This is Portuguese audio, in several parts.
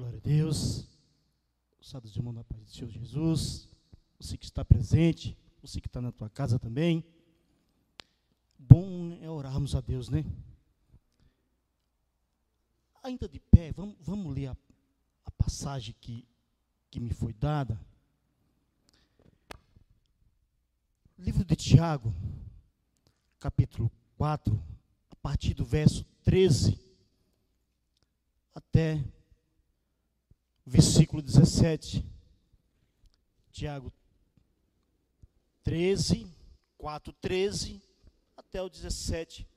Glória a Deus. Usados de mão da paz do Senhor Jesus. Você que está presente, você que está na tua casa também. Bom é orarmos a Deus, né? Ainda de pé, vamos, vamos ler a, a passagem que, que me foi dada. Livro de Tiago, capítulo 4, a partir do verso 13 até versículo 17. Tiago 13, 4, 13 até o 17.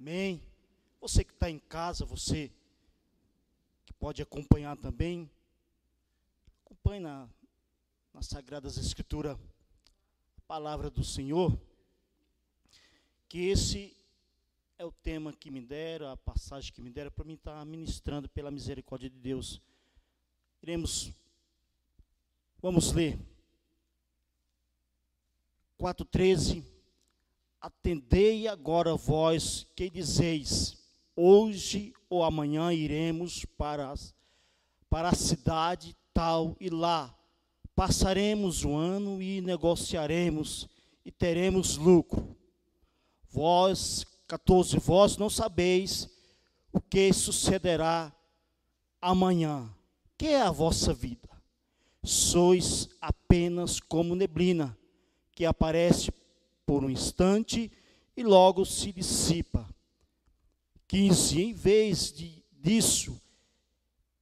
Amém. Você que está em casa, você que pode acompanhar também, acompanhe na, nas Sagradas Escrituras a palavra do Senhor, que esse é o tema que me deram, a passagem que me deram para mim estar ministrando pela misericórdia de Deus. Iremos, vamos ler 4,13. Atendei agora vós que dizeis, hoje ou amanhã iremos para, as, para a cidade tal e lá passaremos o ano e negociaremos e teremos lucro. Vós 14: Vós não sabeis o que sucederá amanhã. Que é a vossa vida? Sois apenas como neblina, que aparece por um instante e logo se dissipa. 15: Em vez de, disso,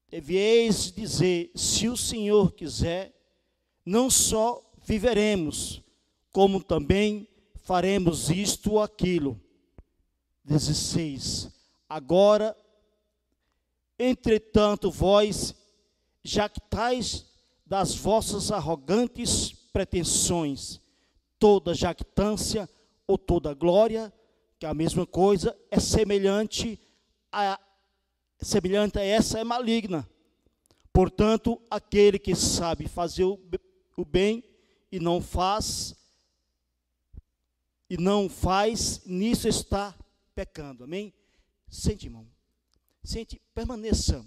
deveis dizer: se o Senhor quiser, não só viveremos, como também faremos isto ou aquilo. 16. Agora, entretanto, vós jactais das vossas arrogantes pretensões, toda jactância ou toda glória, que é a mesma coisa, é semelhante a semelhante a essa é maligna. Portanto, aquele que sabe fazer o, o bem e não faz e não faz, nisso está pecando. Amém? Sente, irmão. Sente, permaneça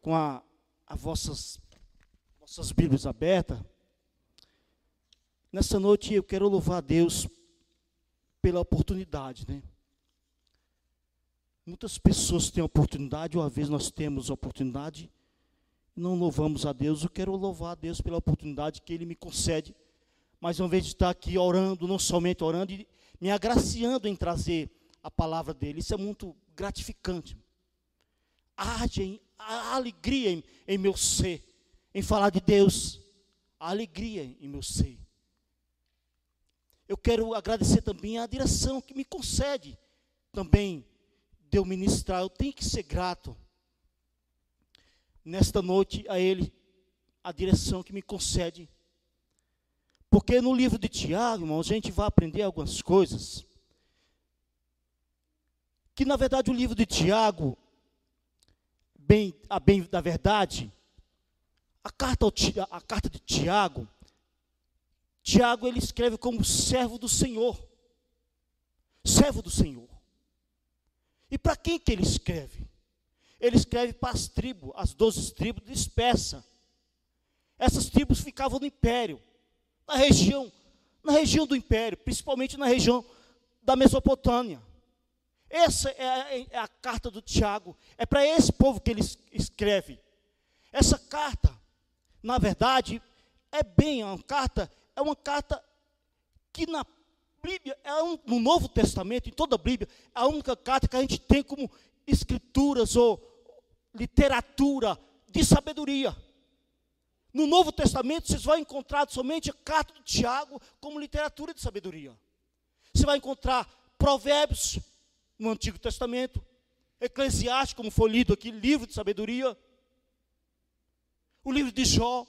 com a, a vossas, vossas Bíblias abertas. Nessa noite eu quero louvar a Deus pela oportunidade, né? Muitas pessoas têm oportunidade, às vezes nós temos oportunidade, não louvamos a Deus. Eu quero louvar a Deus pela oportunidade que Ele me concede, mais uma vez de estar aqui orando, não somente orando, e me agraciando em trazer a palavra dele. Isso é muito gratificante. Arde a alegria em, em meu ser, em falar de Deus, a alegria em meu ser. Eu quero agradecer também a direção que me concede também de eu ministrar. Eu tenho que ser grato nesta noite a Ele, a direção que me concede porque no livro de Tiago, irmãos, a gente vai aprender algumas coisas. Que na verdade o livro de Tiago, bem, a bem da verdade, a carta, a carta de Tiago, Tiago ele escreve como servo do Senhor. Servo do Senhor. E para quem que ele escreve? Ele escreve para as tribos, as doze tribos dispersas. Essas tribos ficavam no império na região, na região do império, principalmente na região da Mesopotâmia. Essa é a, é a carta do Tiago, é para esse povo que ele escreve. Essa carta, na verdade, é bem uma carta, é uma carta que na Bíblia, é um, no Novo Testamento, em toda a Bíblia, é a única carta que a gente tem como escrituras ou literatura de sabedoria. No Novo Testamento, vocês vão encontrar somente a carta de Tiago como literatura de sabedoria. Você vai encontrar Provérbios no Antigo Testamento, Eclesiastes, como foi lido aqui, livro de sabedoria, o livro de Jó.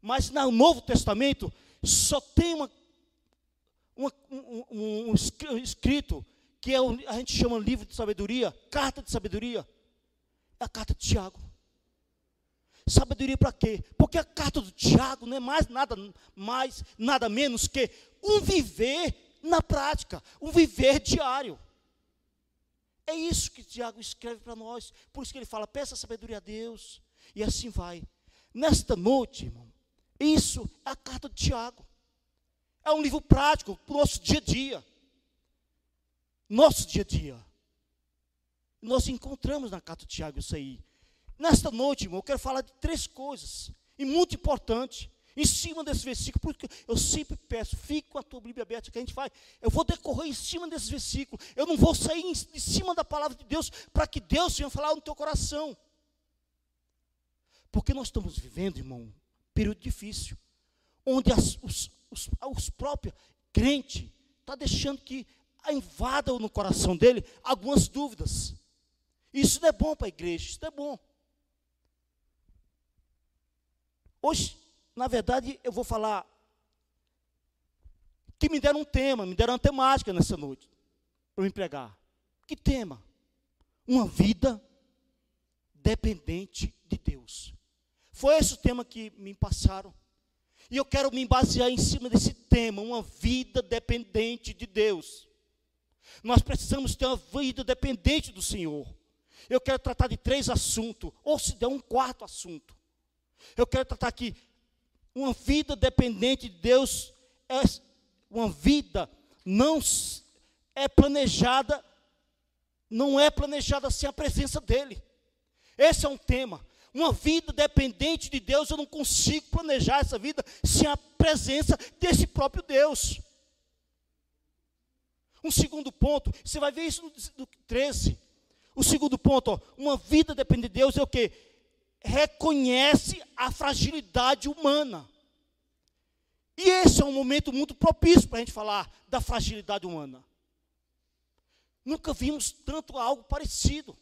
Mas no Novo Testamento só tem uma, uma um, um, um, escrito que é a gente chama livro de sabedoria, carta de sabedoria, é a carta de Tiago. Sabedoria para quê? Porque a carta do Tiago não é mais nada mais, nada menos que um viver na prática, um viver diário. É isso que Tiago escreve para nós. Por isso que ele fala: peça sabedoria a Deus. E assim vai. Nesta noite, irmão, isso é a carta de Tiago. É um livro prático para o nosso dia a dia. Nosso dia a dia. Nós encontramos na carta de Tiago isso aí. Nesta noite, irmão, eu quero falar de três coisas. E muito importante. Em cima desse versículo, porque eu sempre peço, fique com a tua Bíblia aberta, que a gente vai. Eu vou decorrer em cima desse versículo. Eu não vou sair de cima da palavra de Deus para que Deus venha falar no teu coração. Porque nós estamos vivendo, irmão, um período difícil, onde as, os, os, os próprios crentes estão tá deixando que invadam no coração dele algumas dúvidas. Isso não é bom para a igreja, isso não é bom. Hoje, na verdade, eu vou falar que me deram um tema, me deram uma temática nessa noite para me pregar. Que tema? Uma vida dependente de Deus. Foi esse o tema que me passaram. E eu quero me basear em cima desse tema, uma vida dependente de Deus. Nós precisamos ter uma vida dependente do Senhor. Eu quero tratar de três assuntos, ou se der um quarto assunto. Eu quero tratar aqui uma vida dependente de Deus é uma vida não é planejada, não é planejada sem a presença dele. Esse é um tema. Uma vida dependente de Deus, eu não consigo planejar essa vida sem a presença desse próprio Deus. Um segundo ponto, você vai ver isso no, 13. O segundo ponto, ó, uma vida dependente de Deus é o que? Reconhece a fragilidade humana. E esse é um momento muito propício para a gente falar da fragilidade humana. Nunca vimos tanto algo parecido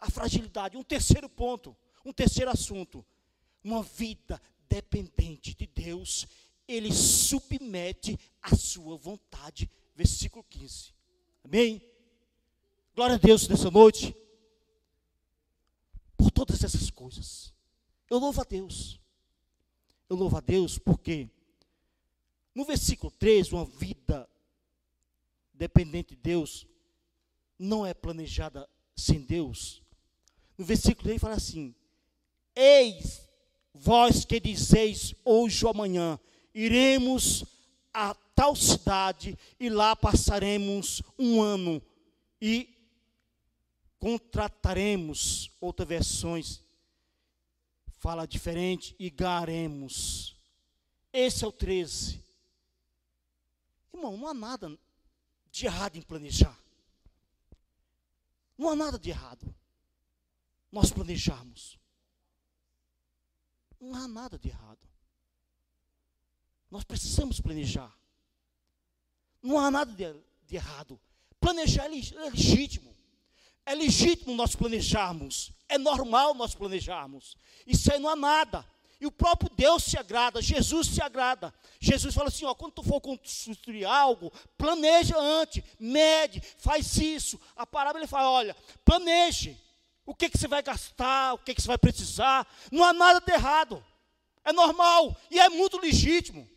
a fragilidade. Um terceiro ponto, um terceiro assunto. Uma vida dependente de Deus, ele submete a sua vontade. Versículo 15. Amém? Glória a Deus nessa noite. Todas essas coisas. Eu louvo a Deus. Eu louvo a Deus porque no versículo 3, uma vida dependente de Deus não é planejada sem Deus. No versículo 3 fala assim: Eis vós que dizeis hoje ou amanhã, iremos a tal cidade e lá passaremos um ano e contrataremos, outras versões fala diferente, e garemos. Esse é o 13. Irmão, não há nada de errado em planejar. Não há nada de errado nós planejarmos. Não há nada de errado. Nós precisamos planejar. Não há nada de, de errado. Planejar é, é legítimo. É legítimo nós planejarmos. É normal nós planejarmos. Isso aí não há nada. E o próprio Deus se agrada, Jesus se agrada. Jesus fala assim: ó, quando tu for construir algo, planeja antes, mede, faz isso. A parábola ele fala: olha, planeje o que, que você vai gastar, o que, que você vai precisar. Não há nada de errado. É normal e é muito legítimo.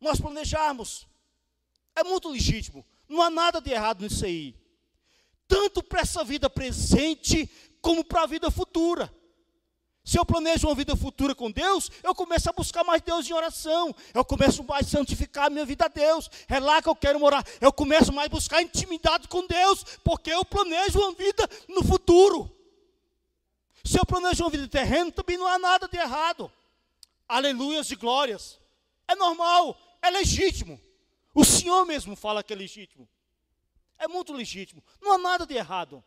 Nós planejarmos. É muito legítimo. Não há nada de errado nisso aí. Tanto para essa vida presente, como para a vida futura. Se eu planejo uma vida futura com Deus, eu começo a buscar mais Deus em oração. Eu começo mais a santificar a minha vida a Deus. É lá que eu quero morar. Eu começo mais a buscar intimidade com Deus, porque eu planejo uma vida no futuro. Se eu planejo uma vida terrena, também não há nada de errado. Aleluias e glórias. É normal, é legítimo. O Senhor mesmo fala que é legítimo. É muito legítimo. Não há nada de errado.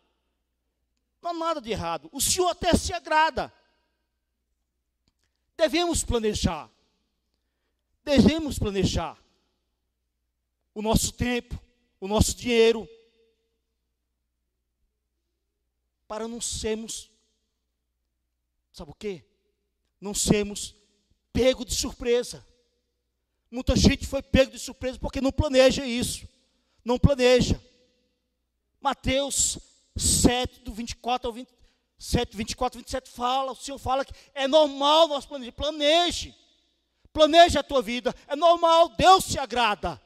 Não há nada de errado. O Senhor até se agrada. Devemos planejar. Devemos planejar o nosso tempo, o nosso dinheiro, para não sermos, sabe o quê? Não sermos pego de surpresa. Muita gente foi pego de surpresa porque não planeja isso. Não planeja. Mateus 7, do 24 ao 20, 7, 24, 27 fala, o Senhor fala que é normal nós planejar. Planeje. Planeje a tua vida. É normal, Deus se agrada.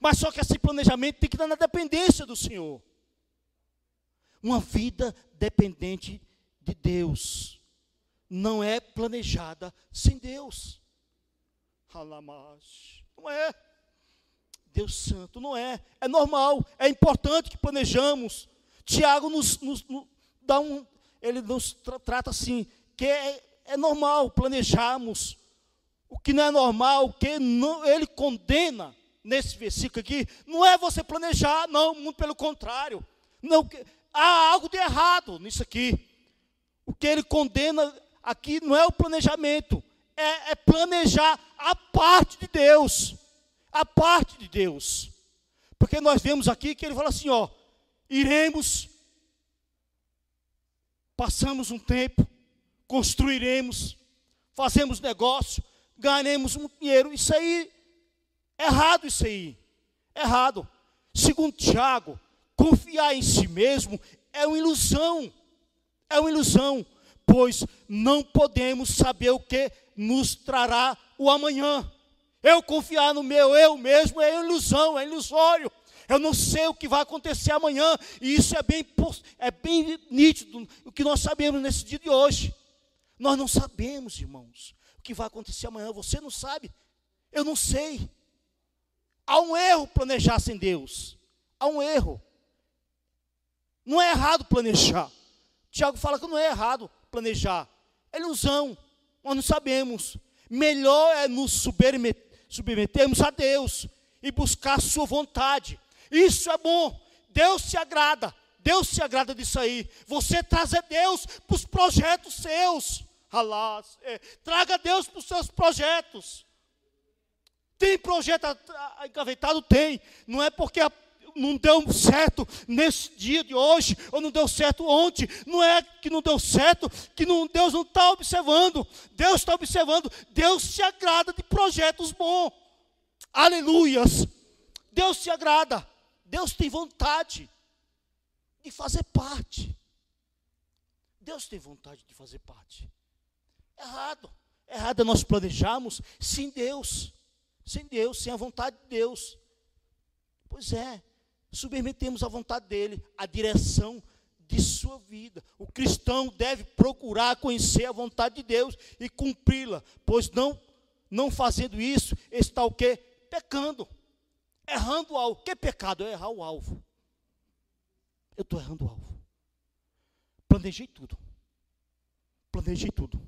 Mas só que esse planejamento tem que estar na dependência do Senhor. Uma vida dependente de Deus não é planejada sem Deus. Não é. Deus Santo, não é. É normal, é importante que planejamos. Tiago nos, nos, nos dá um, ele nos tra trata assim, que é, é normal planejarmos. O que não é normal, o que não, ele condena nesse versículo aqui, não é você planejar, não, muito pelo contrário. Não, há algo de errado nisso aqui. O que ele condena aqui não é o planejamento, é, é planejar a parte de Deus. A parte de Deus. Porque nós vemos aqui que ele fala assim: ó, iremos, passamos um tempo, construiremos, fazemos negócio, ganharemos um dinheiro. Isso aí, errado isso aí. Errado. Segundo Tiago, confiar em si mesmo é uma ilusão. É uma ilusão, pois não podemos saber o que nos trará o amanhã. Eu confiar no meu eu mesmo é ilusão, é ilusório. Eu não sei o que vai acontecer amanhã, e isso é bem, é bem nítido o que nós sabemos nesse dia de hoje. Nós não sabemos, irmãos, o que vai acontecer amanhã. Você não sabe, eu não sei. Há um erro planejar sem Deus. Há um erro. Não é errado planejar. Tiago fala que não é errado planejar. É ilusão. Nós não sabemos. Melhor é nos submetermos a Deus e buscar sua vontade. Isso é bom. Deus se agrada. Deus se agrada disso aí. Você trazer Deus para os projetos seus. Alás, é, traga Deus para os seus projetos. Tem projeto engavetado? Tem. Não é porque a não deu certo nesse dia de hoje, ou não deu certo ontem, não é que não deu certo, que não, Deus não está observando, Deus está observando, Deus se agrada de projetos bons, aleluias, Deus se agrada, Deus tem vontade de fazer parte, Deus tem vontade de fazer parte, errado, errado é nós planejarmos sem Deus, sem Deus, sem a vontade de Deus, pois é, submetemos à vontade dele, a direção de sua vida. O cristão deve procurar conhecer a vontade de Deus e cumpri-la, pois não não fazendo isso, está o quê? Pecando. Errando o alvo. Que pecado? É errar o alvo. Eu estou errando o alvo. Planejei tudo. Planejei tudo.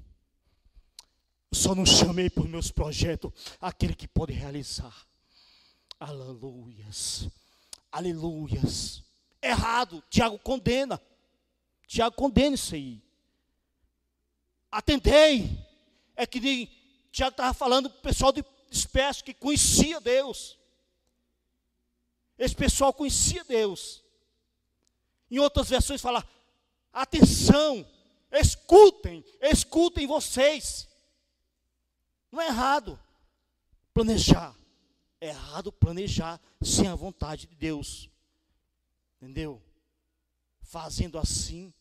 Só não chamei por meus projetos aquele que pode realizar. Aleluias. Aleluias. Errado. Tiago condena. Tiago condena isso aí. Atendei. É que nem Tiago estava falando para o pessoal de espécie que conhecia Deus. Esse pessoal conhecia Deus. Em outras versões fala: atenção, escutem, escutem vocês. Não é errado planejar. É errado planejar sem a vontade de Deus. Entendeu? Fazendo assim,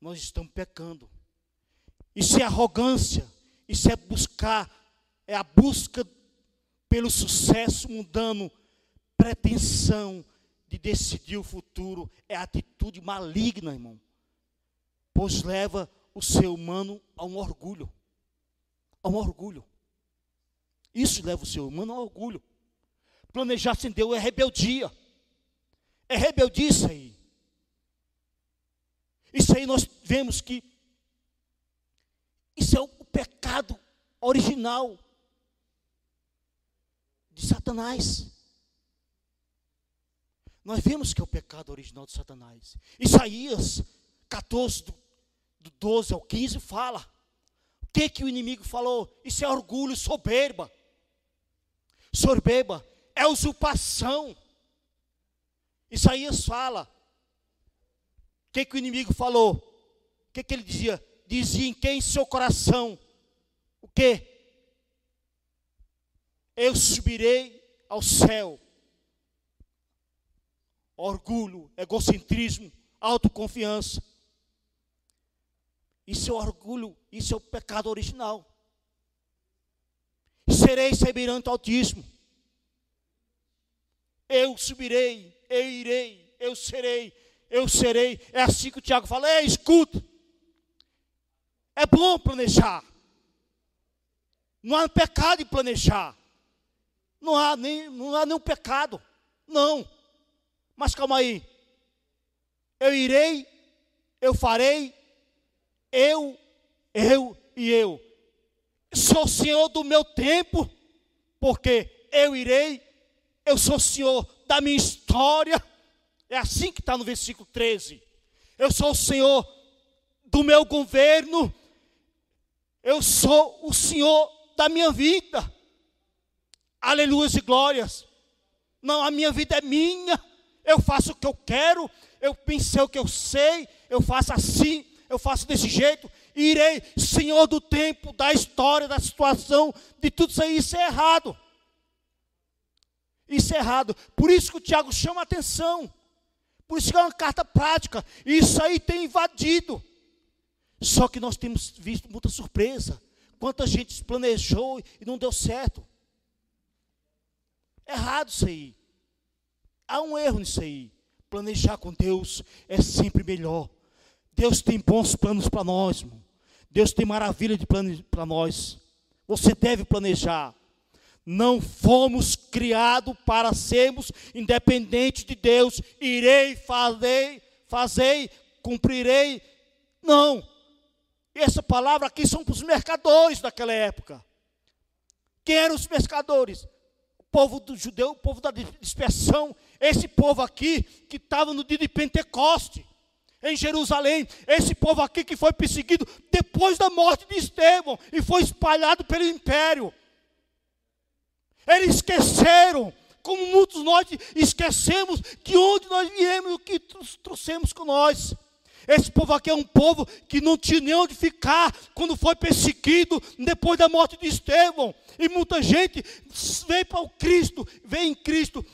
nós estamos pecando. Isso é arrogância, isso é buscar, é a busca pelo sucesso mundano, pretensão de decidir o futuro, é atitude maligna, irmão. Pois leva o ser humano a um orgulho. A um orgulho. Isso leva o ser humano ao orgulho. Planejar sem Deus é rebeldia. É rebeldia isso aí. Isso aí nós vemos que isso é o pecado original de Satanás. Nós vemos que é o pecado original de Satanás. Isaías 14, do, do 12 ao 15, fala. O que, que o inimigo falou? Isso é orgulho, soberba. Sorbeba é usurpação. Isaías fala. O que, que o inimigo falou? O que, que ele dizia? Dizia em quem seu coração? O que? Eu subirei ao céu. Orgulho, egocentrismo, autoconfiança. Isso é orgulho, isso é o pecado original serei semelhante ao Altíssimo. eu subirei, eu irei, eu serei, eu serei. É assim que o Tiago fala: Ei, escuta. É bom planejar. Não há pecado em planejar. Não há, nem, não há nenhum pecado. Não. Mas calma aí. Eu irei, eu farei, eu, eu e eu. Sou senhor do meu tempo, porque eu irei, eu sou senhor da minha história. É assim que está no versículo 13. Eu sou o senhor do meu governo, eu sou o senhor da minha vida. Aleluia e glórias. Não, a minha vida é minha. Eu faço o que eu quero. Eu pensei o que eu sei. Eu faço assim. Eu faço desse jeito. Irei, Senhor do tempo, da história, da situação, de tudo isso aí. Isso é errado. Isso é errado. Por isso que o Tiago chama atenção. Por isso que é uma carta prática. Isso aí tem invadido. Só que nós temos visto muita surpresa. Quanta gente planejou e não deu certo. Errado isso aí. Há um erro nisso aí. Planejar com Deus é sempre melhor. Deus tem bons planos para nós, irmão. Deus tem maravilha de planos para nós. Você deve planejar. Não fomos criados para sermos independentes de Deus. Irei, farei, fazei, cumprirei. Não. Essa palavra aqui são para os mercadores daquela época. Quem eram os pescadores? povo do judeu, o povo da dispersão, esse povo aqui que estava no dia de Pentecoste, em Jerusalém, esse povo aqui que foi perseguido depois da morte de Estevão e foi espalhado pelo império. Eles esqueceram, como muitos nós esquecemos, de onde nós viemos e o que trouxemos com nós. Esse povo aqui é um povo que não tinha nem onde ficar quando foi perseguido depois da morte de Estevão. E muita gente veio para o Cristo, veio em Cristo.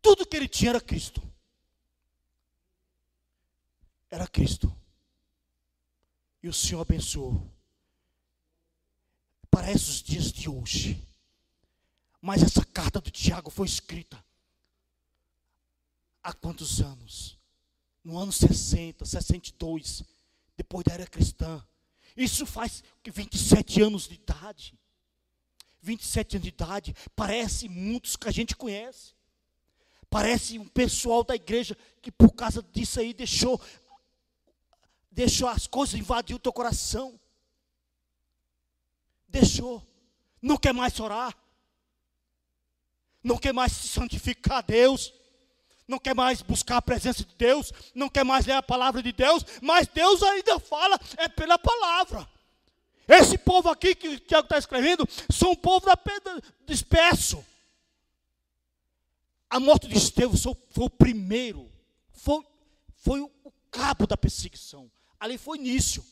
Tudo que ele tinha era Cristo. Era Cristo. E o Senhor abençoou. Parece os dias de hoje. Mas essa carta do Tiago foi escrita há quantos anos? no ano 60, 62, depois da era cristã. Isso faz 27 anos de idade. 27 anos de idade, parece muitos que a gente conhece. Parece um pessoal da igreja que por causa disso aí deixou deixou as coisas invadir o teu coração. Deixou. Não quer mais orar. Não quer mais se santificar a Deus não quer mais buscar a presença de Deus, não quer mais ler a palavra de Deus, mas Deus ainda fala, é pela palavra. Esse povo aqui que o Tiago está escrevendo, são um povo da pedra disperso. A morte de Estevão foi o primeiro, foi, foi o cabo da perseguição. Ali foi início.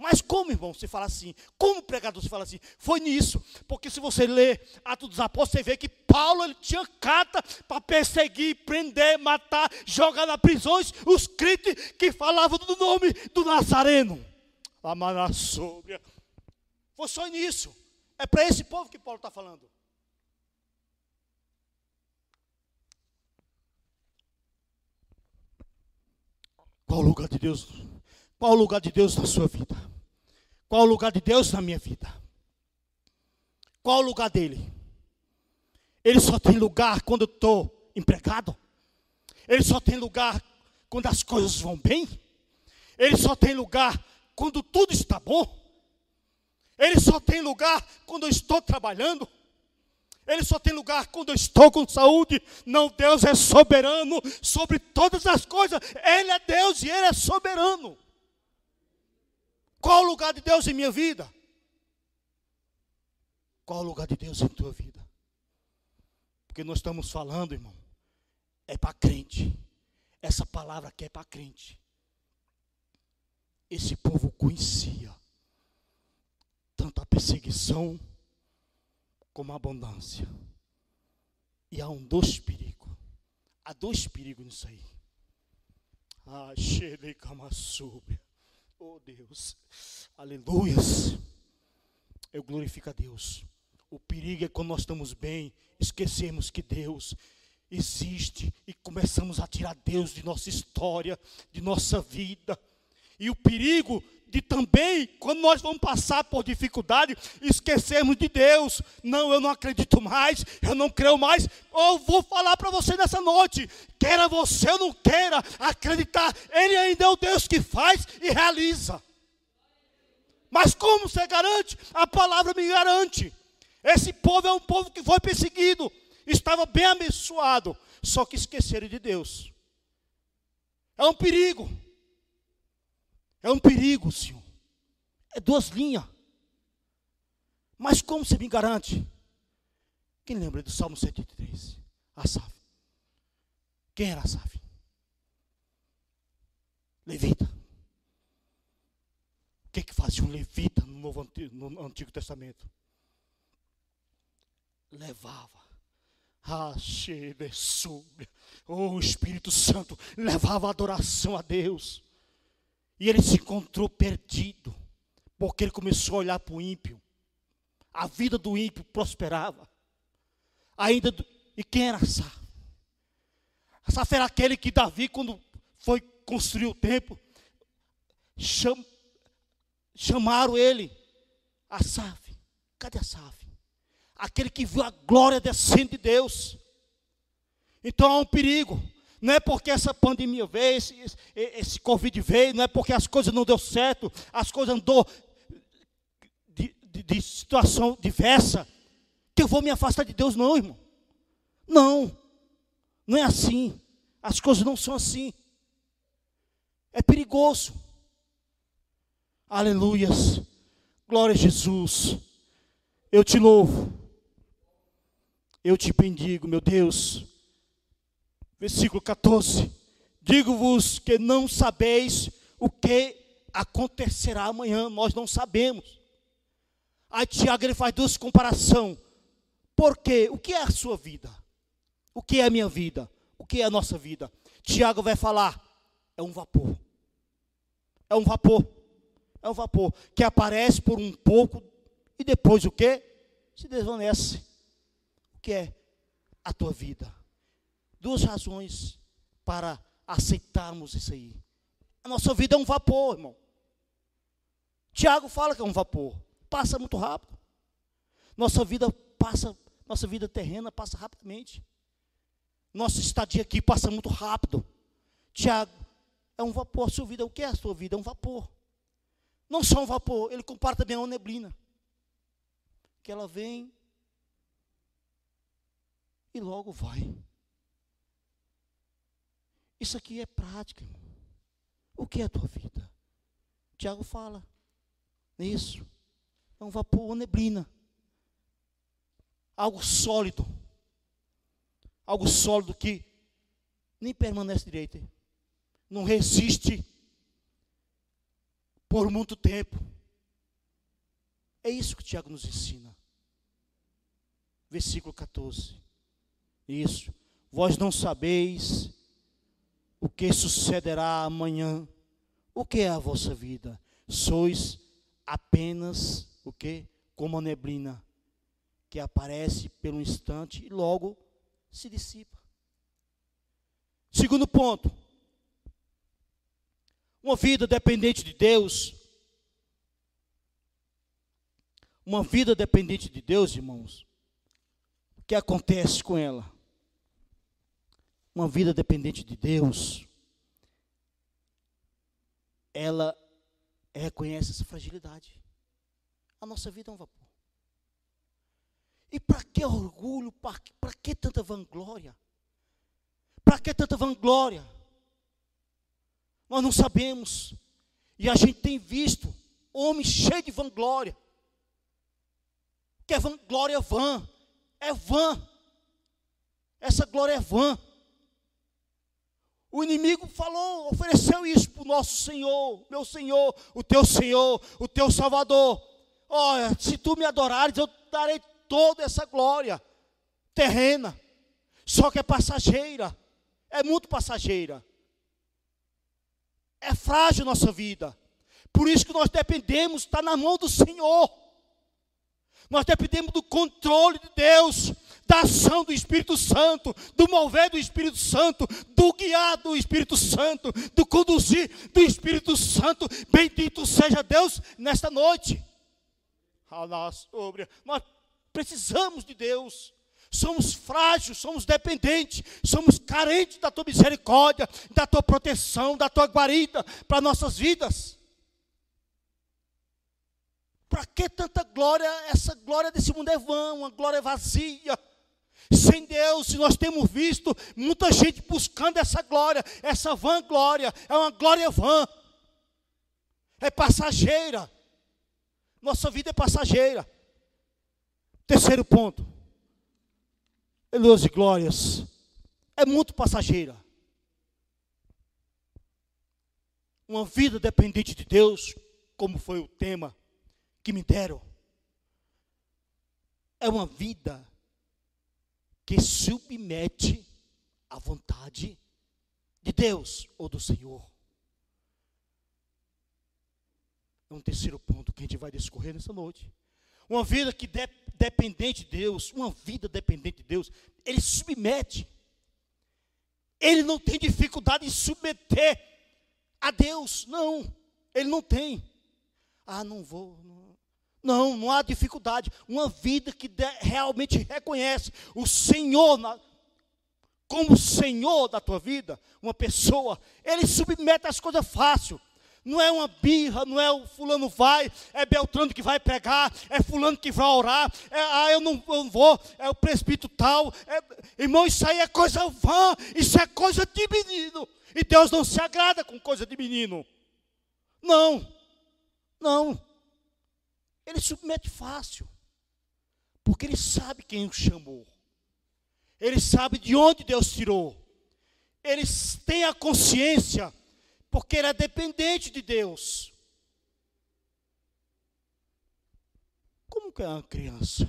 Mas como, irmão, você fala assim? Como pregador você fala assim? Foi nisso. Porque se você ler Atos dos Apóstolos, você vê que Paulo ele tinha carta para perseguir, prender, matar, jogar nas prisões os crentes que falavam do nome do Nazareno. A manassúbia. Foi só nisso. É para esse povo que Paulo está falando. Qual lugar de Deus qual o lugar de Deus na sua vida? Qual o lugar de Deus na minha vida? Qual o lugar dele? Ele só tem lugar quando eu estou empregado? Ele só tem lugar quando as coisas vão bem? Ele só tem lugar quando tudo está bom? Ele só tem lugar quando eu estou trabalhando? Ele só tem lugar quando eu estou com saúde. Não, Deus é soberano sobre todas as coisas. Ele é Deus e Ele é soberano. Qual o lugar de Deus em minha vida? Qual o lugar de Deus em tua vida? Porque nós estamos falando, irmão, é para crente. Essa palavra aqui é para crente. Esse povo conhecia tanto a perseguição como a abundância. E há um dois perigos. Há dois perigos nisso aí. Ah, cheirei cama sobre. Oh Deus, aleluias. Eu glorifico a Deus. O perigo é quando nós estamos bem, esquecemos que Deus, existe e começamos a tirar Deus de nossa história, de nossa vida. E o perigo de também, quando nós vamos passar por dificuldade, esquecermos de Deus. Não, eu não acredito mais, eu não creio mais. Eu vou falar para você nessa noite, queira você ou não queira acreditar, Ele ainda é o Deus que faz e realiza. Mas como você garante? A palavra me garante. Esse povo é um povo que foi perseguido, estava bem abençoado, só que esqueceram de Deus. É um perigo. É um perigo, Senhor. É duas linhas. Mas como você me garante? Quem lembra do Salmo 103? Asaf. Quem era Asaf? Levita. O que, que fazia um levita no, Novo, no Antigo Testamento? Levava. Ah, oh, o Espírito Santo levava a adoração a Deus. E ele se encontrou perdido, porque ele começou a olhar para o ímpio. A vida do ímpio prosperava. Ainda do, e quem era Asaf? Asaf era aquele que Davi, quando foi construir o templo, cham, chamaram ele. Asaf. Cadê Asaf? Aquele que viu a glória descendo de Deus. Então há um perigo. Não é porque essa pandemia veio, esse, esse, Covid veio, não é porque as coisas não deu certo, as coisas andou de, de, de situação diversa, que eu vou me afastar de Deus, não, irmão. Não, não é assim. As coisas não são assim. É perigoso. Aleluias. Glória a Jesus. Eu te louvo. Eu te bendigo, meu Deus versículo 14: Digo-vos que não sabeis o que acontecerá amanhã, nós não sabemos. Aí Tiago ele faz duas comparações. Por quê? O que é a sua vida? O que é a minha vida? O que é a nossa vida? Tiago vai falar: é um vapor. É um vapor. É um vapor que aparece por um pouco e depois o que? Se desvanece. O que é a tua vida? Duas razões para aceitarmos isso aí. A nossa vida é um vapor, irmão. Tiago fala que é um vapor. Passa muito rápido. Nossa vida passa, nossa vida terrena passa rapidamente. Nossa estadia aqui passa muito rápido. Tiago, é um vapor. A sua vida, o que é a sua vida? É um vapor. Não só um vapor, ele compara também a uma neblina. Que ela vem e logo vai. Isso aqui é prática. Irmão. O que é a tua vida? Tiago fala nisso. É um vapor, uma neblina. Algo sólido. Algo sólido que nem permanece direito. Não resiste por muito tempo. É isso que Tiago nos ensina. Versículo 14. Isso. Vós não sabeis o que sucederá amanhã. O que é a vossa vida? Sois apenas o que? Como a neblina que aparece pelo instante e logo se dissipa. Segundo ponto. Uma vida dependente de Deus. Uma vida dependente de Deus, irmãos. O que acontece com ela? Uma vida dependente de Deus, ela reconhece essa fragilidade. A nossa vida é um vapor. E para que orgulho? Para que tanta vanglória? Para que tanta vanglória? Nós não sabemos. E a gente tem visto homens cheios de vanglória. Que é vanglória vã. É vã. Essa glória é vã. O inimigo falou, ofereceu isso para o nosso Senhor, meu Senhor, o teu Senhor, o teu Salvador. Olha, se tu me adorares, eu darei toda essa glória terrena. Só que é passageira, é muito passageira. É frágil nossa vida. Por isso que nós dependemos, está na mão do Senhor. Nós dependemos do controle de Deus, da ação do Espírito Santo, do mover do Espírito Santo, do guiar do Espírito Santo, do conduzir do Espírito Santo. Bendito seja Deus nesta noite. Nós precisamos de Deus. Somos frágeis, somos dependentes, somos carentes da tua misericórdia, da tua proteção, da tua guarida para nossas vidas. Para que tanta glória? Essa glória desse mundo é vã, uma glória vazia. Sem Deus, nós temos visto muita gente buscando essa glória, essa vã glória, é uma glória vã, é passageira. Nossa vida é passageira. Terceiro ponto, Deus e glórias, é muito passageira. Uma vida dependente de Deus, como foi o tema, que me deram. É uma vida que submete à vontade de Deus ou do Senhor. É um terceiro ponto que a gente vai discorrer nessa noite. Uma vida que de, dependente de Deus, uma vida dependente de Deus, ele submete. Ele não tem dificuldade em submeter a Deus, não. Ele não tem. Ah, não vou, não, não, não há dificuldade. Uma vida que de, realmente reconhece o Senhor na, como Senhor da tua vida, uma pessoa, ele submete as coisas fácil. Não é uma birra, não é o fulano vai, é Beltrano que vai pregar, é fulano que vai orar, é, ah, eu não, eu não vou, é o presbítero tal. É, irmão, isso aí é coisa vã, isso é coisa de menino. E Deus não se agrada com coisa de menino. Não, não. Ele submete fácil. Porque ele sabe quem o chamou. Ele sabe de onde Deus tirou. Ele tem a consciência, porque ele é dependente de Deus. Como que é uma criança?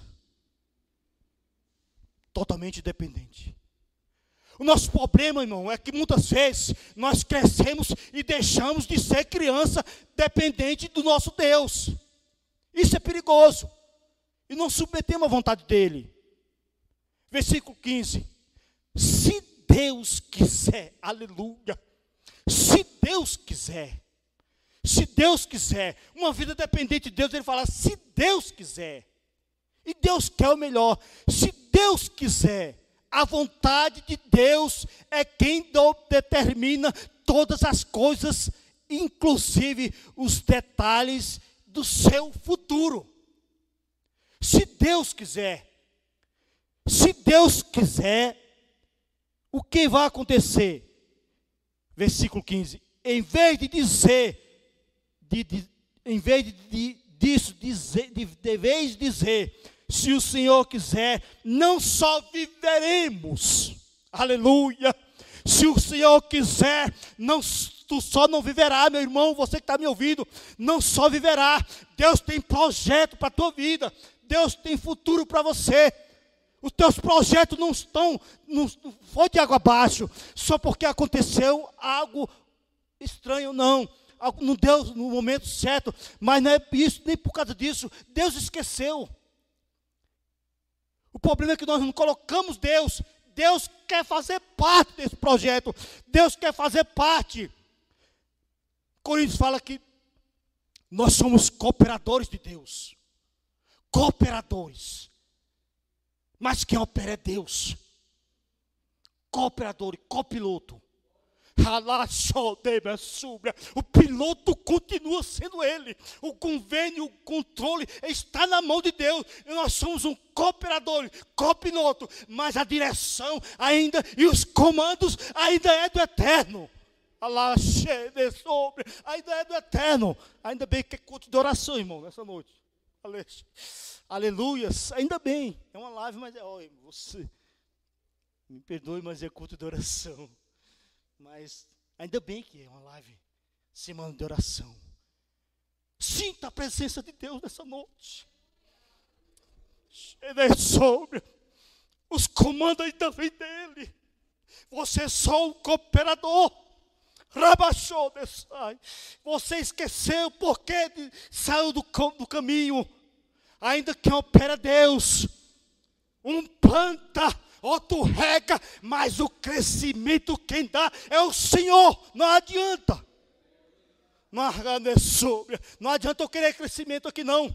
Totalmente dependente. O nosso problema, irmão, é que muitas vezes nós crescemos e deixamos de ser criança dependente do nosso Deus. Isso é perigoso. E não submetemos à vontade dele. Versículo 15. Se Deus quiser, aleluia. Se Deus quiser, se Deus quiser, uma vida dependente de Deus, ele fala: se Deus quiser, e Deus quer o melhor, se Deus quiser, a vontade de Deus é quem determina todas as coisas, inclusive os detalhes do seu futuro. Se Deus quiser, se Deus quiser, o que vai acontecer? Versículo 15: em vez de dizer, de, de, em vez de, disso, dizer, de, de vez dizer, se o Senhor quiser, não só viveremos, aleluia, se o Senhor quiser, não tu só não viverá, meu irmão, você que está me ouvindo, não só viverá. Deus tem projeto para a tua vida. Deus tem futuro para você. Os teus projetos não estão, não foi de água abaixo, só porque aconteceu algo estranho, não. Não deu no momento certo, mas não é isso, nem por causa disso. Deus esqueceu. O problema é que nós não colocamos Deus. Deus quer fazer parte desse projeto. Deus quer fazer parte. Coríntios fala que nós somos cooperadores de Deus. Cooperadores. Mas quem opera é Deus. Cooperador, copiloto. O piloto continua sendo ele. O convênio, o controle está na mão de Deus. Nós somos um cooperador, copiloto. Mas a direção ainda e os comandos ainda é do eterno de sobre, ainda é do eterno. Ainda bem que é culto de oração, irmão, nessa noite. Aleluias, ainda bem. É uma live, mas é, você, me perdoe, mas é culto de oração. Mas ainda bem que é uma live, semana de oração. Sinta a presença de Deus nessa noite. Ele é sobre, os comandos vêm dele. Você é só um cooperador. Rabachou, Você esqueceu porque saiu do, do caminho. Ainda quem opera Deus. Um planta, outro rega, mas o crescimento quem dá é o Senhor. Não adianta. Não, adianta eu querer crescimento aqui não.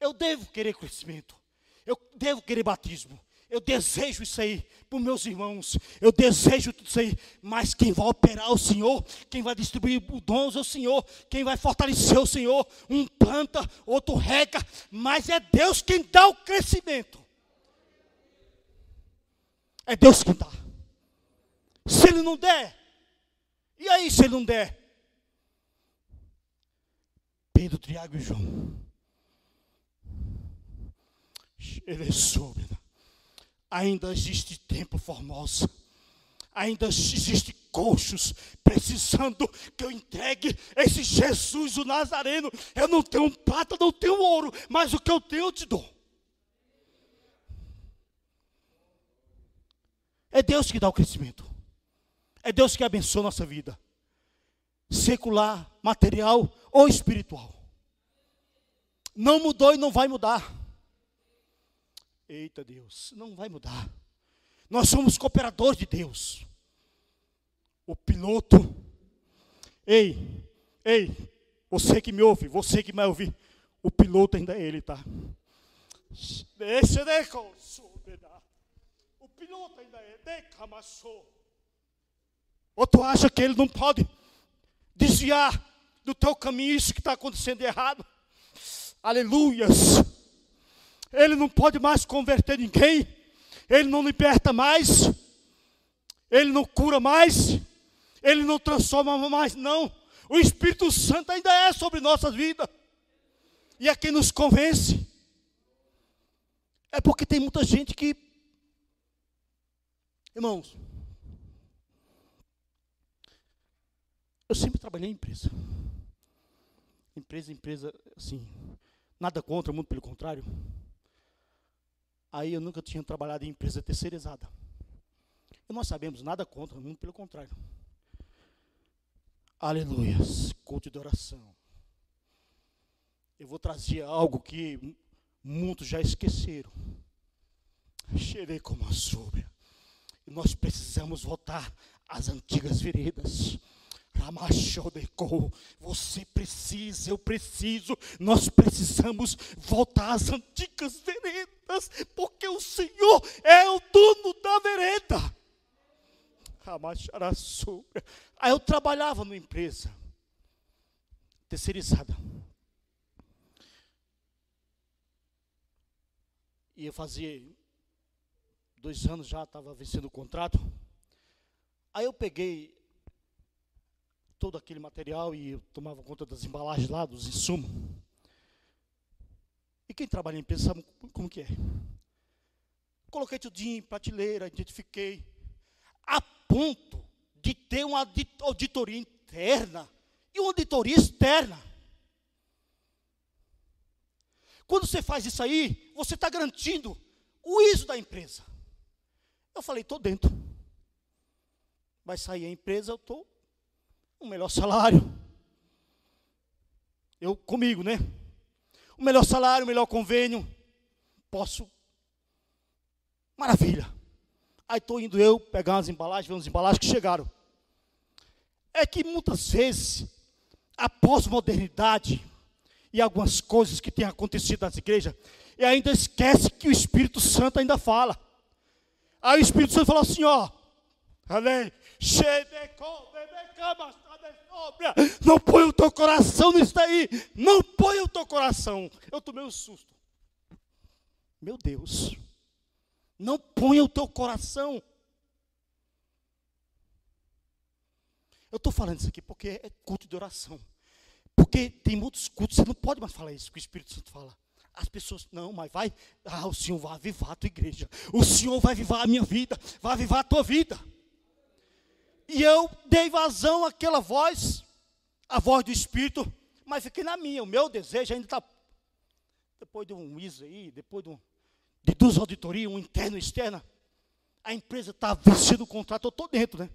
Eu devo querer crescimento. Eu devo querer batismo. Eu desejo isso aí para os meus irmãos. Eu desejo tudo isso aí. Mas quem vai operar é o Senhor. Quem vai distribuir dons é o Senhor. Quem vai fortalecer é o Senhor. Um planta, outro rega. Mas é Deus quem dá o crescimento. É Deus quem dá. Se Ele não der. E aí se Ele não der? Pedro, Tiago e João ele é sobre. Ainda existe tempo formosa. Ainda existe coxos precisando que eu entregue esse Jesus o Nazareno. Eu não tenho prata, não tenho ouro, mas o que eu tenho eu te dou. É Deus que dá o crescimento. É Deus que abençoa nossa vida. Secular, material ou espiritual. Não mudou e não vai mudar. Eita Deus, não vai mudar. Nós somos cooperadores de Deus. O piloto, ei, ei, você que me ouve, você que vai ouvir, o piloto ainda é ele, tá? Deixa de O piloto ainda é decamassou. Ou tu acha que ele não pode desviar do teu caminho isso que está acontecendo errado? Aleluias. Ele não pode mais converter ninguém, ele não liberta mais, ele não cura mais, ele não transforma mais, não. O Espírito Santo ainda é sobre nossas vidas, e é quem nos convence. É porque tem muita gente que, irmãos, eu sempre trabalhei em empresa. Empresa, empresa, assim, nada contra, muito pelo contrário. Aí eu nunca tinha trabalhado em empresa terceirizada. E nós sabemos nada contra, muito pelo contrário. Aleluias, culto de oração. Eu vou trazer algo que muitos já esqueceram. Cheirei como a súbia. Nós precisamos voltar às antigas veredas. Você precisa, eu preciso, nós precisamos voltar às antigas veredas, porque o Senhor é o dono da vereda. Aí eu trabalhava numa empresa terceirizada. E eu fazia dois anos já, estava vencendo o contrato. Aí eu peguei todo aquele material e eu tomava conta das embalagens lá, dos insumos. E quem trabalha em empresa sabe como que é. Coloquei tudinho em prateleira, identifiquei, a ponto de ter uma auditoria interna e uma auditoria externa. Quando você faz isso aí, você está garantindo o ISO da empresa. Eu falei, estou dentro. Vai sair a empresa, eu estou um melhor salário. Eu comigo, né? O melhor salário, o melhor convênio. Posso. Maravilha. Aí estou indo eu pegar umas embalagens, ver umas embalagens que chegaram. É que muitas vezes a pós-modernidade e algumas coisas que têm acontecido nas igrejas, e ainda esquece que o Espírito Santo ainda fala. Aí o Espírito Santo falou assim, ó, Amém. Não põe o teu coração nisso daí. Não põe o teu coração. Eu tomei um susto. Meu Deus. Não ponha o teu coração. Eu estou falando isso aqui porque é culto de oração. Porque tem muitos cultos, você não pode mais falar isso que o Espírito Santo fala. As pessoas, não, mas vai, ah, o Senhor vai avivar a tua igreja. O Senhor vai avivar a minha vida, vai avivar a tua vida. E eu dei vazão àquela voz, a voz do Espírito, mas fiquei na minha. O meu desejo ainda está. Depois de um ISO aí, depois de, um, de duas auditorias, um interno e externa, a empresa está vencendo o contrato, eu estou dentro, né?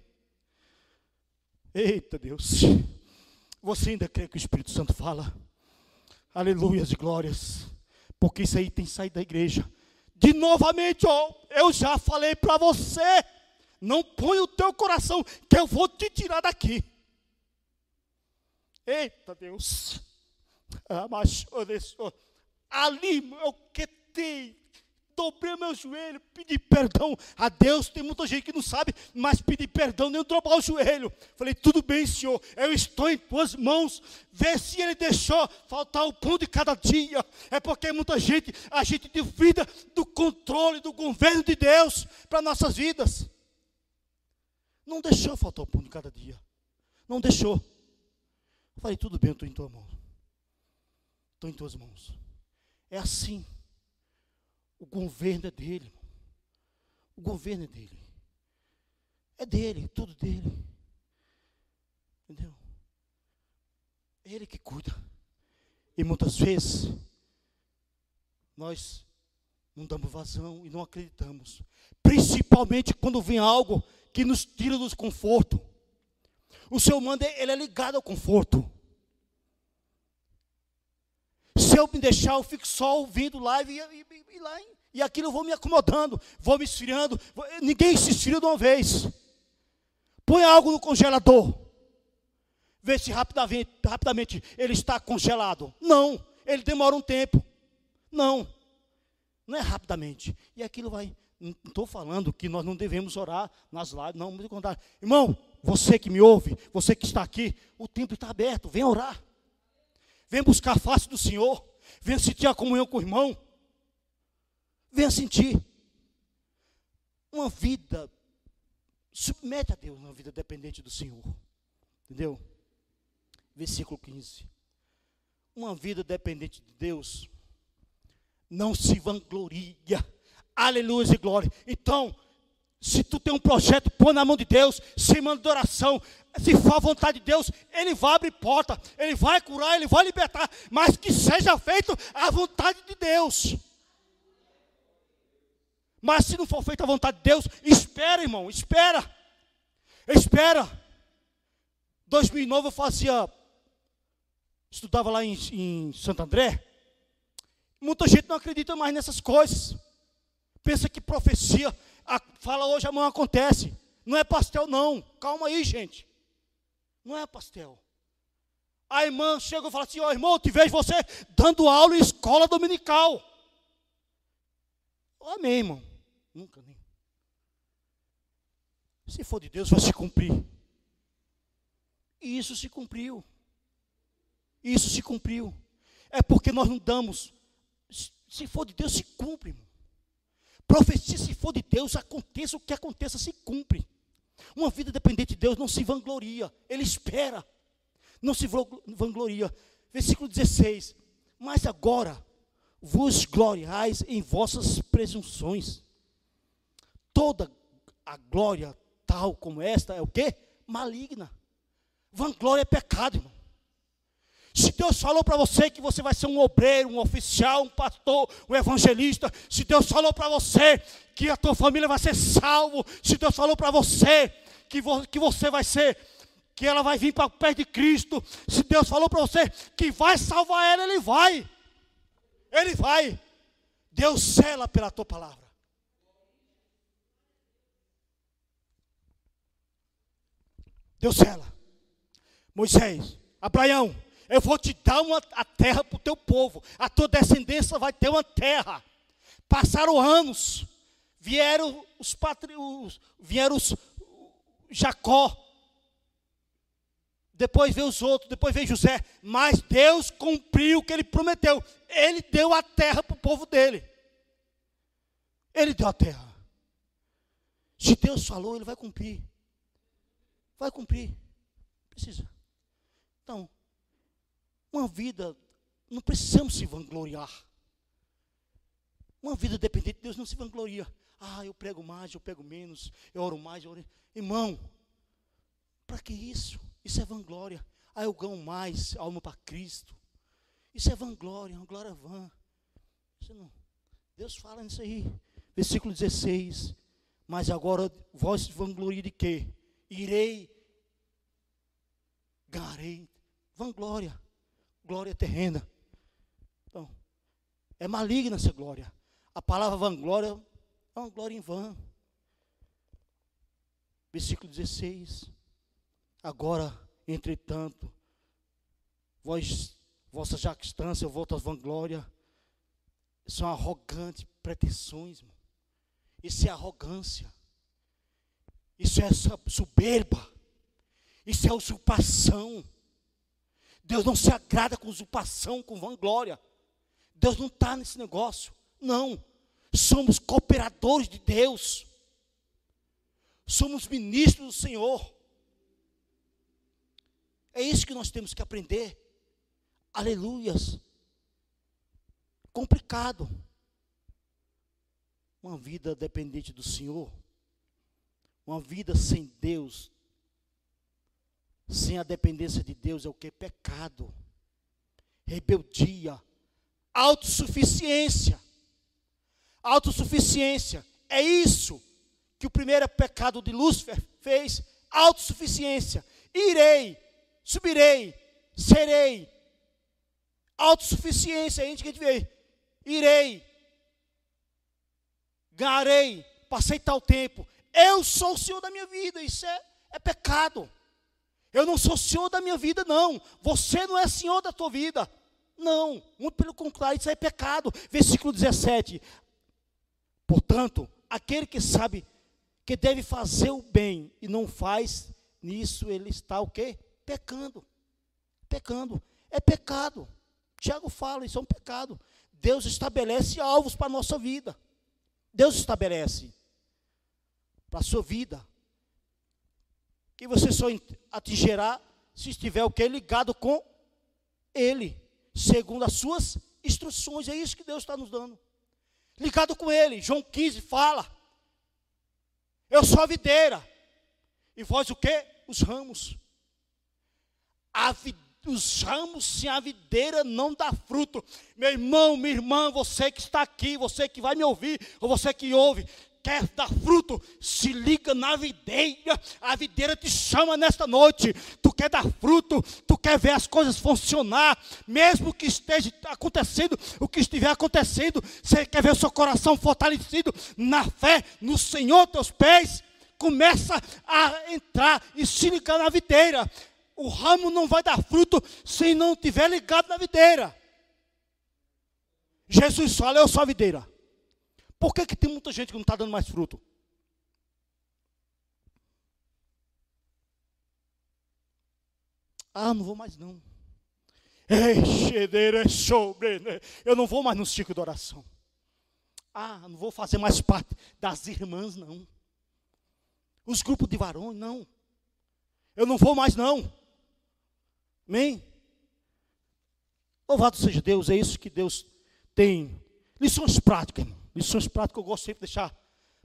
Eita Deus. Você ainda crê que o Espírito Santo fala? Aleluias e glórias. Porque isso aí tem saído da igreja. De novamente, ó, eu já falei para você. Não põe o teu coração, que eu vou te tirar daqui. Eita Deus. Ah, ali eu quetei dobrei meu joelho, pedi perdão a Deus. Tem muita gente que não sabe, mas pedir perdão nem dobrar o joelho. Falei, tudo bem, Senhor, eu estou em tuas mãos. Vê se Ele deixou faltar o pão de cada dia. É porque muita gente, a gente duvida do controle, do governo de Deus para nossas vidas. Não deixou faltar o pão de cada dia. Não deixou. Falei, tudo bem, eu estou em tua mão. Estou em tuas mãos. É assim. O governo é dele. O governo é dele. É dele, tudo dele. Entendeu? É ele que cuida. E muitas vezes nós não damos vazão e não acreditamos. Principalmente quando vem algo que nos tira do conforto. O seu mando, ele é ligado ao conforto. Se eu me deixar, eu fico só ouvindo live e, e, e, lá, e aquilo eu vou me acomodando, vou me esfriando. Vou, ninguém se esfria de uma vez. Põe algo no congelador. Vê se rapidamente, rapidamente ele está congelado. Não, ele demora um tempo. Não, não é rapidamente. E aquilo vai. Não estou falando que nós não devemos orar nas lives, não, muito contrário. Irmão, você que me ouve, você que está aqui, o templo está aberto, vem orar. Vem buscar a face do Senhor. Venha sentir a comunhão com o irmão. Venha sentir. Uma vida, submete a Deus, uma vida dependente do Senhor. Entendeu? Versículo 15. Uma vida dependente de Deus não se vangloria. Aleluia e glória. Então, se tu tem um projeto, põe na mão de Deus, se manda oração. Se for a vontade de Deus, Ele vai abrir porta, Ele vai curar, Ele vai libertar, mas que seja feito a vontade de Deus. Mas se não for feita a vontade de Deus, espera, irmão, espera. Espera. 2009 eu fazia, estudava lá em, em Santo André. Muita gente não acredita mais nessas coisas. Pensa que profecia a, fala hoje, amanhã acontece. Não é pastel, não. Calma aí, gente. Não é pastel. A irmã chega e fala assim: Ó oh, irmão, te vejo você dando aula em escola dominical. Amém, irmão. Nunca nem. Se for de Deus, vai se cumprir. E isso se cumpriu. Isso se cumpriu. É porque nós não damos. Se for de Deus, se cumpre, irmão. Profecia, se for de Deus, aconteça o que aconteça, se cumpre. Uma vida dependente de Deus não se vangloria, ele espera, não se vangloria. Versículo 16: Mas agora vos gloriais em vossas presunções. Toda a glória tal como esta é o que? Maligna. Vanglória é pecado, irmão. Se Deus falou para você que você vai ser um obreiro, um oficial, um pastor, um evangelista, se Deus falou para você que a tua família vai ser salvo, se Deus falou para você que, vo, que você vai ser, que ela vai vir para o pé de Cristo, se Deus falou para você que vai salvar ela, Ele vai. Ele vai. Deus cela pela tua palavra. Deus cela. Moisés, Abraão, eu vou te dar uma, a terra para o teu povo, a tua descendência vai ter uma terra. Passaram anos, vieram os patrios, vieram os Jacó, depois veio os outros, depois veio José, mas Deus cumpriu o que ele prometeu. Ele deu a terra para o povo dele. Ele deu a terra. Se Deus falou, ele vai cumprir. Vai cumprir. Precisa. Então, uma vida, não precisamos se vangloriar. Uma vida dependente de Deus não se vangloria. Ah, eu prego mais, eu prego menos, eu oro mais, eu oro. Irmão, para que isso? Isso é vanglória. Ah, eu ganho mais alma para Cristo. Isso é vanglória, uma glória vã. Não, Deus fala nisso aí. Versículo 16. Mas agora vós vangloria de quê? Irei, ganharei. Vanglória glória terrena. É maligna essa glória. A palavra vanglória é uma glória em vão. Versículo 16. Agora, entretanto, vós, vossa jactância, vossa vanglória, são arrogantes pretensões, irmão. Isso é arrogância. Isso é soberba. Isso é usurpação. Deus não se agrada com usurpação, com vanglória. Deus não está nesse negócio. Não. Somos cooperadores de Deus. Somos ministros do Senhor. É isso que nós temos que aprender. Aleluias. Complicado. Uma vida dependente do Senhor. Uma vida sem Deus. Sem a dependência de Deus é o que? Pecado. Rebeldia. Autossuficiência. Autossuficiência. É isso que o primeiro pecado de Lúcifer fez. Autossuficiência. Irei, subirei, serei. Autossuficiência, é isso que a gente vê. Irei, ganharei, passei tal tempo. Eu sou o Senhor da minha vida. Isso é, é pecado. Eu não sou Senhor da minha vida, não. Você não é Senhor da tua vida. Não, muito pelo contrário, isso é pecado. Versículo 17. Portanto, aquele que sabe que deve fazer o bem e não faz, nisso ele está o quê? Pecando. Pecando. É pecado. Tiago fala, isso é um pecado. Deus estabelece alvos para a nossa vida. Deus estabelece para a sua vida. Que você só atingirá se estiver o que? Ligado com Ele, segundo as suas instruções. É isso que Deus está nos dando. Ligado com Ele. João 15 fala. Eu sou a videira. E vós o que? Os ramos. Os ramos sem a videira não dá fruto. Meu irmão, minha irmã, você que está aqui, você que vai me ouvir, ou você que ouve, quer dar fruto, se liga na videira. A videira te chama nesta noite. Tu quer dar fruto, tu quer ver as coisas funcionar, mesmo que esteja acontecendo o que estiver acontecendo. Você quer ver o seu coração fortalecido na fé no Senhor, teus pés. Começa a entrar e se ligar na videira. O ramo não vai dar fruto se não estiver ligado na videira. Jesus fala, eu sou a videira. Por que, que tem muita gente que não está dando mais fruto? Ah, não vou mais não. Eu não vou mais no ciclo de oração. Ah, não vou fazer mais parte das irmãs, não. Os grupos de varões, não. Eu não vou mais, não. Amém? Louvado seja Deus, é isso que Deus tem. Lições práticas, irmão. Lições práticas eu gosto sempre de deixar,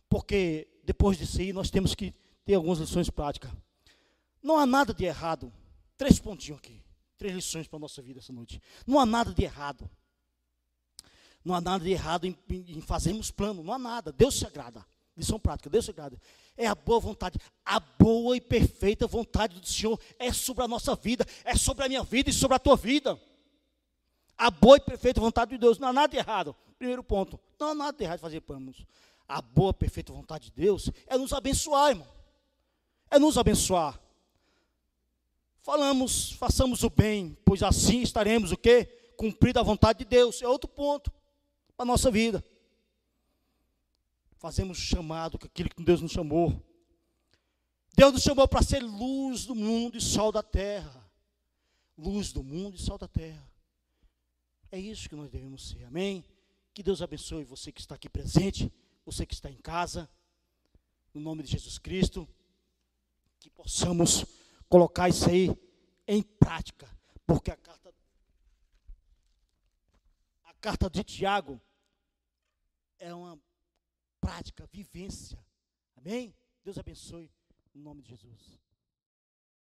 porque depois disso aí nós temos que ter algumas lições práticas. Não há nada de errado. Três pontinhos aqui. Três lições para a nossa vida essa noite. Não há nada de errado. Não há nada de errado em, em fazermos plano. Não há nada. Deus se agrada. Lição prática. Deus se agrada. É a boa vontade. A boa e perfeita vontade do Senhor é sobre a nossa vida. É sobre a minha vida e sobre a tua vida. A boa e perfeita vontade de Deus. Não há nada de errado. Primeiro ponto. Não há nada errado de fazer planos. A boa, perfeita vontade de Deus é nos abençoar, irmão. É nos abençoar. Falamos, façamos o bem, pois assim estaremos o quê? Cumprida a vontade de Deus. É outro ponto para a nossa vida. Fazemos chamado com aquilo que Deus nos chamou. Deus nos chamou para ser luz do mundo e sol da terra. Luz do mundo e sol da terra. É isso que nós devemos ser. Amém? Que Deus abençoe você que está aqui presente, você que está em casa, no nome de Jesus Cristo, que possamos colocar isso aí em prática, porque a carta a carta de Tiago é uma prática, vivência. Amém? Deus abençoe no nome de Jesus.